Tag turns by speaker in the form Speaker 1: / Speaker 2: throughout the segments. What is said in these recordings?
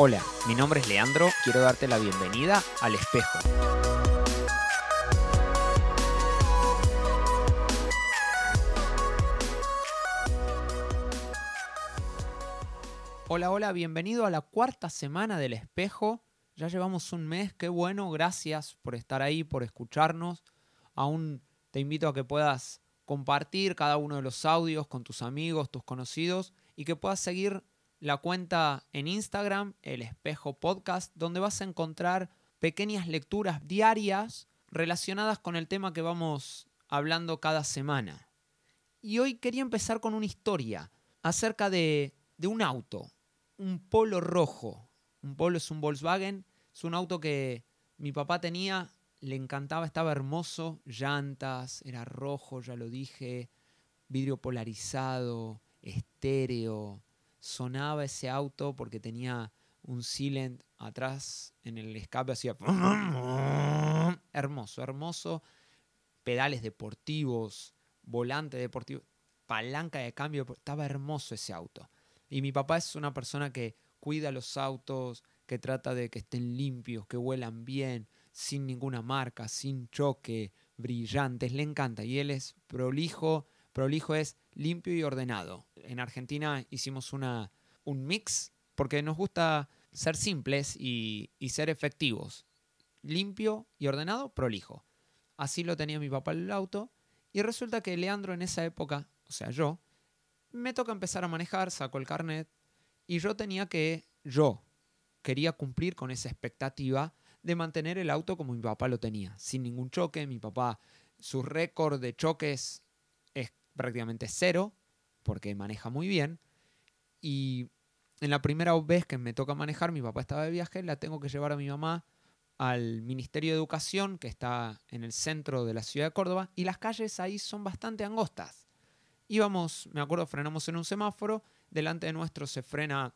Speaker 1: Hola, mi nombre es Leandro, quiero darte la bienvenida al espejo. Hola, hola, bienvenido a la cuarta semana del espejo. Ya llevamos un mes, qué bueno, gracias por estar ahí, por escucharnos. Aún te invito a que puedas compartir cada uno de los audios con tus amigos, tus conocidos y que puedas seguir la cuenta en Instagram, el espejo podcast, donde vas a encontrar pequeñas lecturas diarias relacionadas con el tema que vamos hablando cada semana. Y hoy quería empezar con una historia acerca de, de un auto, un polo rojo. Un polo es un Volkswagen, es un auto que mi papá tenía le encantaba, estaba hermoso, llantas, era rojo, ya lo dije, vidrio polarizado, estéreo, sonaba ese auto porque tenía un silent atrás en el escape, hacía hermoso, hermoso, pedales deportivos, volante deportivo, palanca de cambio, estaba hermoso ese auto. Y mi papá es una persona que cuida los autos, que trata de que estén limpios, que huelan bien, sin ninguna marca, sin choque, brillantes, le encanta. Y él es prolijo, prolijo es limpio y ordenado. En Argentina hicimos una, un mix porque nos gusta ser simples y, ser efectivos. Limpio y ordenado, prolijo. Así lo tenía mi papá en el auto. Y resulta que Leandro en esa época, o sea, yo, me toca empezar a manejar, saco el carnet, y yo tenía que, yo quería cumplir con esa expectativa de mantener el auto como mi papá lo tenía, sin ningún choque. Mi papá, su récord de choques es prácticamente cero, porque maneja muy bien. Y en la primera vez que me toca manejar, mi papá estaba de viaje, la tengo que llevar a mi mamá al Ministerio de Educación, que está en el centro de la ciudad de Córdoba, y las calles ahí son bastante angostas. Íbamos, me acuerdo, frenamos en un semáforo, delante de nuestro se frena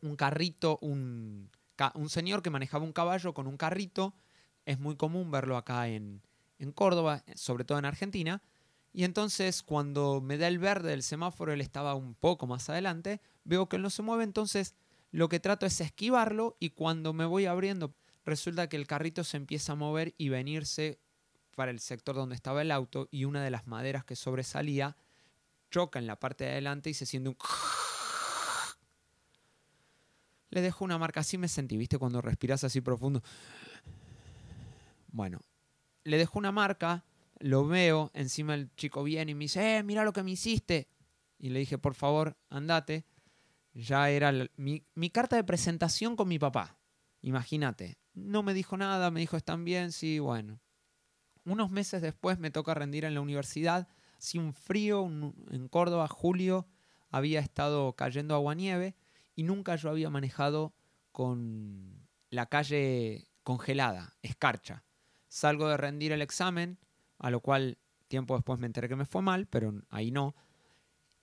Speaker 1: un carrito, un un señor que manejaba un caballo con un carrito. Es muy común verlo acá en, en Córdoba, sobre todo en Argentina. Y entonces cuando me da el verde del semáforo, él estaba un poco más adelante, veo que él no se mueve, entonces lo que trato es esquivarlo y cuando me voy abriendo, resulta que el carrito se empieza a mover y venirse para el sector donde estaba el auto y una de las maderas que sobresalía choca en la parte de adelante y se siente un le dejo una marca. Así me sentí, ¿viste? Cuando respiras así profundo. Bueno, le dejo una marca, lo veo, encima el chico viene y me dice, eh, mira lo que me hiciste. Y le dije, por favor, andate. Ya era mi, carta de presentación con mi papá. Imagínate. No me dijo nada, me dijo, ¿están bien? Sí, bueno. Unos meses después me toca rendir en la universidad. Hacía un frío en Córdoba, julio, había estado cayendo agua nieve y nunca yo había manejado con la calle congelada, escarcha. Salgo de rendir el examen, a lo cual tiempo después me enteré que me fue mal, pero ahí no.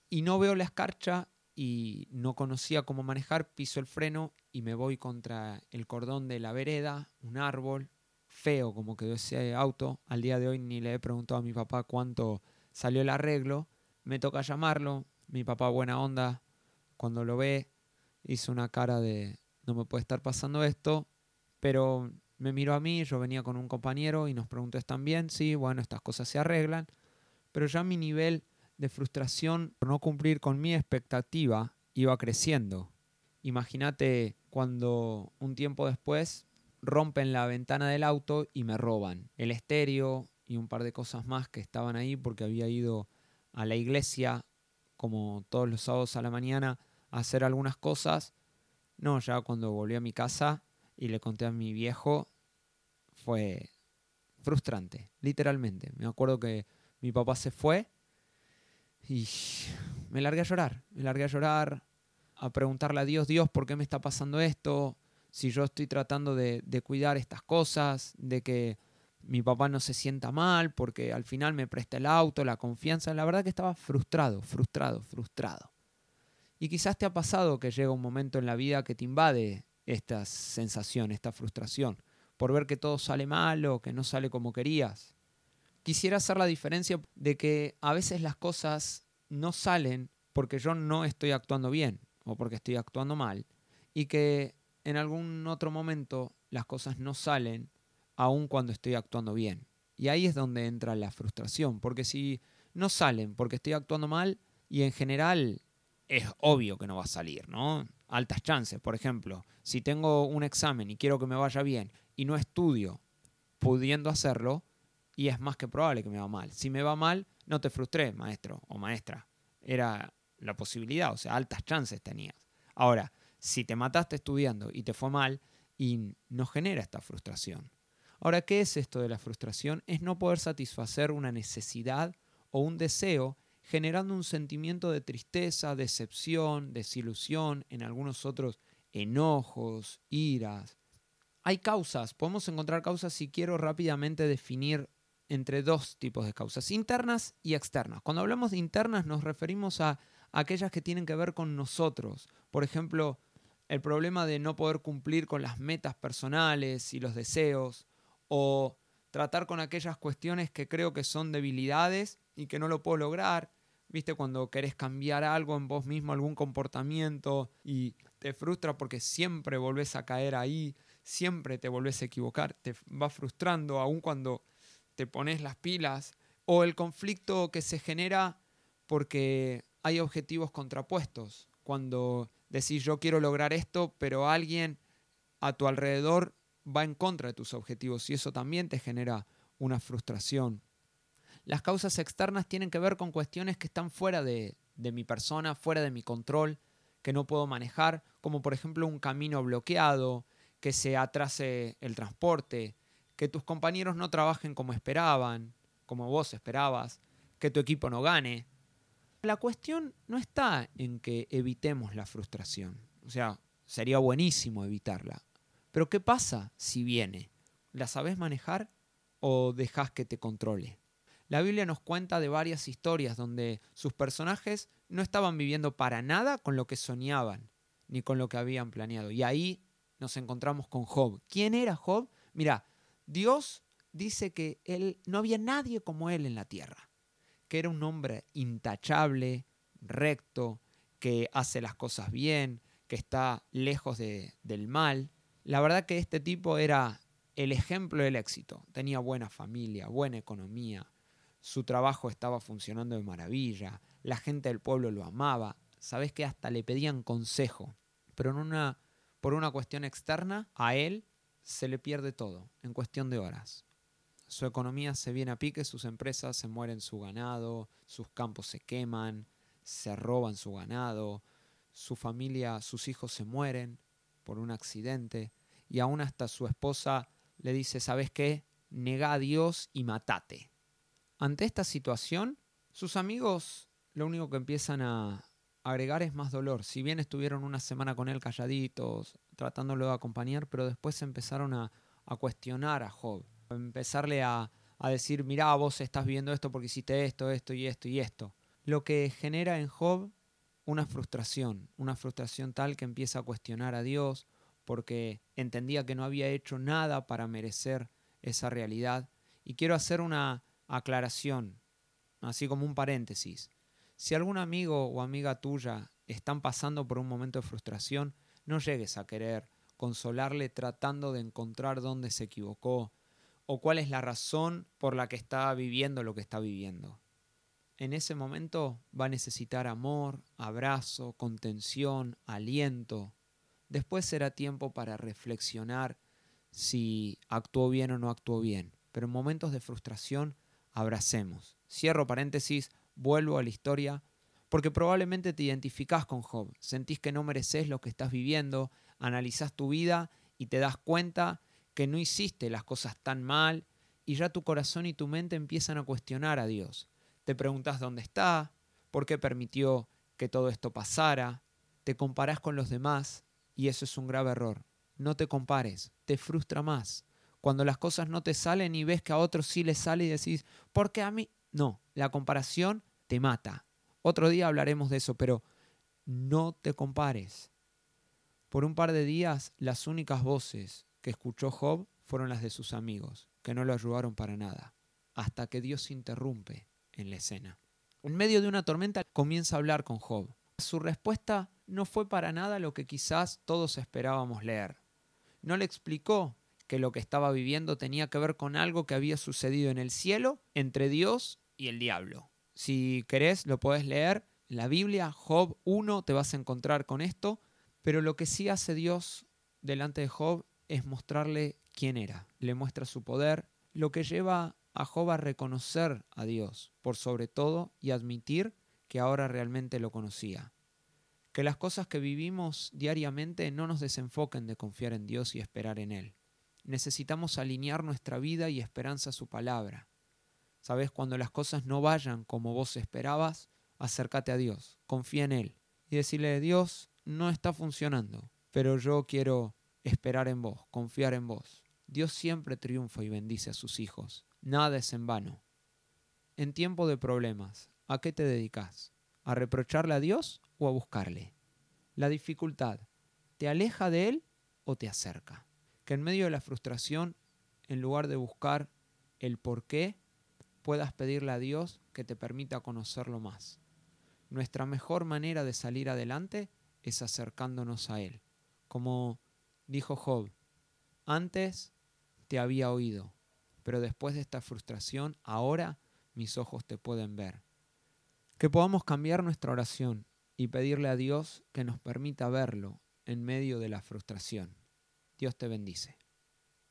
Speaker 1: Y no veo la escarcha y no conocía cómo manejar, piso el freno y me voy contra el cordón de la vereda, un árbol, feo como quedó ese auto. Al día de hoy ni le he preguntado a mi papá cuánto salió el arreglo. Me toca llamarlo, mi papá buena onda, cuando lo ve, hizo una cara de no me puede estar pasando esto, pero me miró a mí, yo venía con un compañero y nos preguntó, ¿están bien? Sí, bueno, estas cosas se arreglan, pero ya mi nivel de frustración por no cumplir con mi expectativa iba creciendo. Imagínate cuando un tiempo después rompen la ventana del auto y me roban el estéreo y un par de cosas más que estaban ahí porque había ido a la iglesia como todos los sábados a la mañana hacer algunas cosas. No, ya cuando volví a mi casa y le conté a mi viejo, fue frustrante, literalmente. Me acuerdo que mi papá se fue y me largué a llorar, me largué a llorar, a preguntarle a Dios, Dios, ¿por qué me está pasando esto? Si yo estoy tratando de, de cuidar estas cosas, de que mi papá no se sienta mal, porque al final me presta el auto, la confianza. La verdad que estaba frustrado, frustrado, frustrado. Y quizás te ha pasado que llega un momento en la vida que te invade esta sensación, esta frustración, por ver que todo sale mal o que no sale como querías. Quisiera hacer la diferencia de que a veces las cosas no salen porque yo no estoy actuando bien o porque estoy actuando mal y que en algún otro momento las cosas no salen aun cuando estoy actuando bien. Y ahí es donde entra la frustración, porque si no salen porque estoy actuando mal y en general es obvio que no va a salir, ¿no? Altas chances, por ejemplo, si tengo un examen y quiero que me vaya bien y no estudio pudiendo hacerlo, y es más que probable que me va mal. Si me va mal, no te frustré, maestro o maestra. Era la posibilidad, o sea, altas chances tenías. Ahora, si te mataste estudiando y te fue mal, y no genera esta frustración. Ahora, ¿qué es esto de la frustración? Es no poder satisfacer una necesidad o un deseo generando un sentimiento de tristeza, decepción, desilusión, en algunos otros enojos, iras. Hay causas, podemos encontrar causas si quiero rápidamente definir entre dos tipos de causas, internas y externas. Cuando hablamos de internas nos referimos a aquellas que tienen que ver con nosotros. Por ejemplo, el problema de no poder cumplir con las metas personales y los deseos, o tratar con aquellas cuestiones que creo que son debilidades y que no lo puedo lograr. ¿Viste? Cuando querés cambiar algo en vos mismo, algún comportamiento y te frustra porque siempre volvés a caer ahí, siempre te volvés a equivocar, te va frustrando aun cuando te pones las pilas. O el conflicto que se genera porque hay objetivos contrapuestos. Cuando decís yo quiero lograr esto, pero alguien a tu alrededor va en contra de tus objetivos y eso también te genera una frustración. Las causas externas tienen que ver con cuestiones que están fuera de, de mi persona, fuera de mi control, que no puedo manejar, como por ejemplo un camino bloqueado, que se atrase el transporte, que tus compañeros no trabajen como esperaban, como vos esperabas, que tu equipo no gane. La cuestión no está en que evitemos la frustración. O sea, sería buenísimo evitarla. Pero ¿qué pasa si viene? ¿La sabes manejar o dejas que te controle? La Biblia nos cuenta de varias historias donde sus personajes no estaban viviendo para nada con lo que soñaban, ni con lo que habían planeado. Y ahí nos encontramos con Job. ¿Quién era Job? Mira, Dios dice que él no había nadie como él en la tierra, que era un hombre intachable, recto, que hace las cosas bien, que está lejos de, del mal. La verdad que este tipo era el ejemplo del éxito. Tenía buena familia, buena economía, su trabajo estaba funcionando de maravilla, la gente del pueblo lo amaba, sabes que hasta le pedían consejo, pero en una, por una cuestión externa, a él se le pierde todo en cuestión de horas. Su economía se viene a pique, sus empresas se mueren su ganado, sus campos se queman, se roban su ganado, su familia, sus hijos se mueren, por un accidente y aún hasta su esposa le dice, ¿sabes qué? Nega a Dios y matate. Ante esta situación, sus amigos lo único que empiezan a agregar es más dolor. Si bien estuvieron una semana con él calladitos, tratándolo de acompañar, pero después empezaron a, a cuestionar a Job, a empezarle a, a decir, mirá, vos estás viendo esto porque hiciste esto, esto y esto y esto. Lo que genera en Job una frustración, una frustración tal que empieza a cuestionar a Dios porque entendía que no había hecho nada para merecer esa realidad. Y quiero hacer una aclaración, así como un paréntesis. Si algún amigo o amiga tuya están pasando por un momento de frustración, no llegues a querer consolarle tratando de encontrar dónde se equivocó o cuál es la razón por la que está viviendo lo que está viviendo en ese momento va a necesitar amor, abrazo, contención, aliento. Después será tiempo para reflexionar si actuó bien o no actuó bien. Pero en momentos de frustración, abracemos. Cierro paréntesis, vuelvo a la historia, porque probablemente te identificás con Job, sentís que no mereces lo que estás viviendo, analizás tu vida y te das cuenta que no hiciste las cosas tan mal y ya tu corazón y tu mente empiezan a cuestionar a Dios te preguntas dónde está, por qué permitió que todo esto pasara, te comparás con los demás y eso es un grave error. No te compares, te frustra más. Cuando las cosas no te salen y ves que a otros sí les sale y decís, ¿por qué a mí? No, la comparación te mata. Otro día hablaremos de eso, pero no te compares. Por un par de días, las únicas voces que escuchó Job fueron las de sus amigos, que no lo ayudaron para nada, hasta que Dios interrumpe en la escena. En medio de una tormenta comienza a hablar con Job. Su respuesta no fue para nada lo que quizás todos esperábamos leer. No le explicó que lo que estaba viviendo tenía que ver con algo que había sucedido en el cielo entre Dios y el diablo. Si querés, lo podés leer. En la Biblia, Job 1, te vas a encontrar con esto. Pero lo que sí hace Dios delante de Job es mostrarle quién era. Le muestra su poder, lo que lleva a Job a reconocer a Dios por sobre todo y admitir que ahora realmente lo conocía. Que las cosas que vivimos diariamente no nos desenfoquen de confiar en Dios y esperar en Él. Necesitamos alinear nuestra vida y esperanza a su palabra. Sabes, cuando las cosas no vayan como vos esperabas, acércate a Dios, confía en Él y decirle, Dios, no está funcionando, pero yo quiero esperar en vos, confiar en vos. Dios siempre triunfa y bendice a sus hijos. Nada es en vano. En tiempo de problemas, ¿a qué te dedicas? ¿A reprocharle a Dios o a buscarle? La dificultad, ¿te aleja de Él o te acerca? que en medio de la frustración, en lugar de buscar el por qué, puedas pedirle a Dios que te permita conocerlo más. Nuestra mejor manera de salir adelante es acercándonos a Él. Como dijo Job, antes te había oído, pero después de esta frustración, ahora mis ojos te pueden ver. Que podamos cambiar nuestra oración y pedirle a Dios que nos permita verlo en medio de la frustración. Dios te bendice.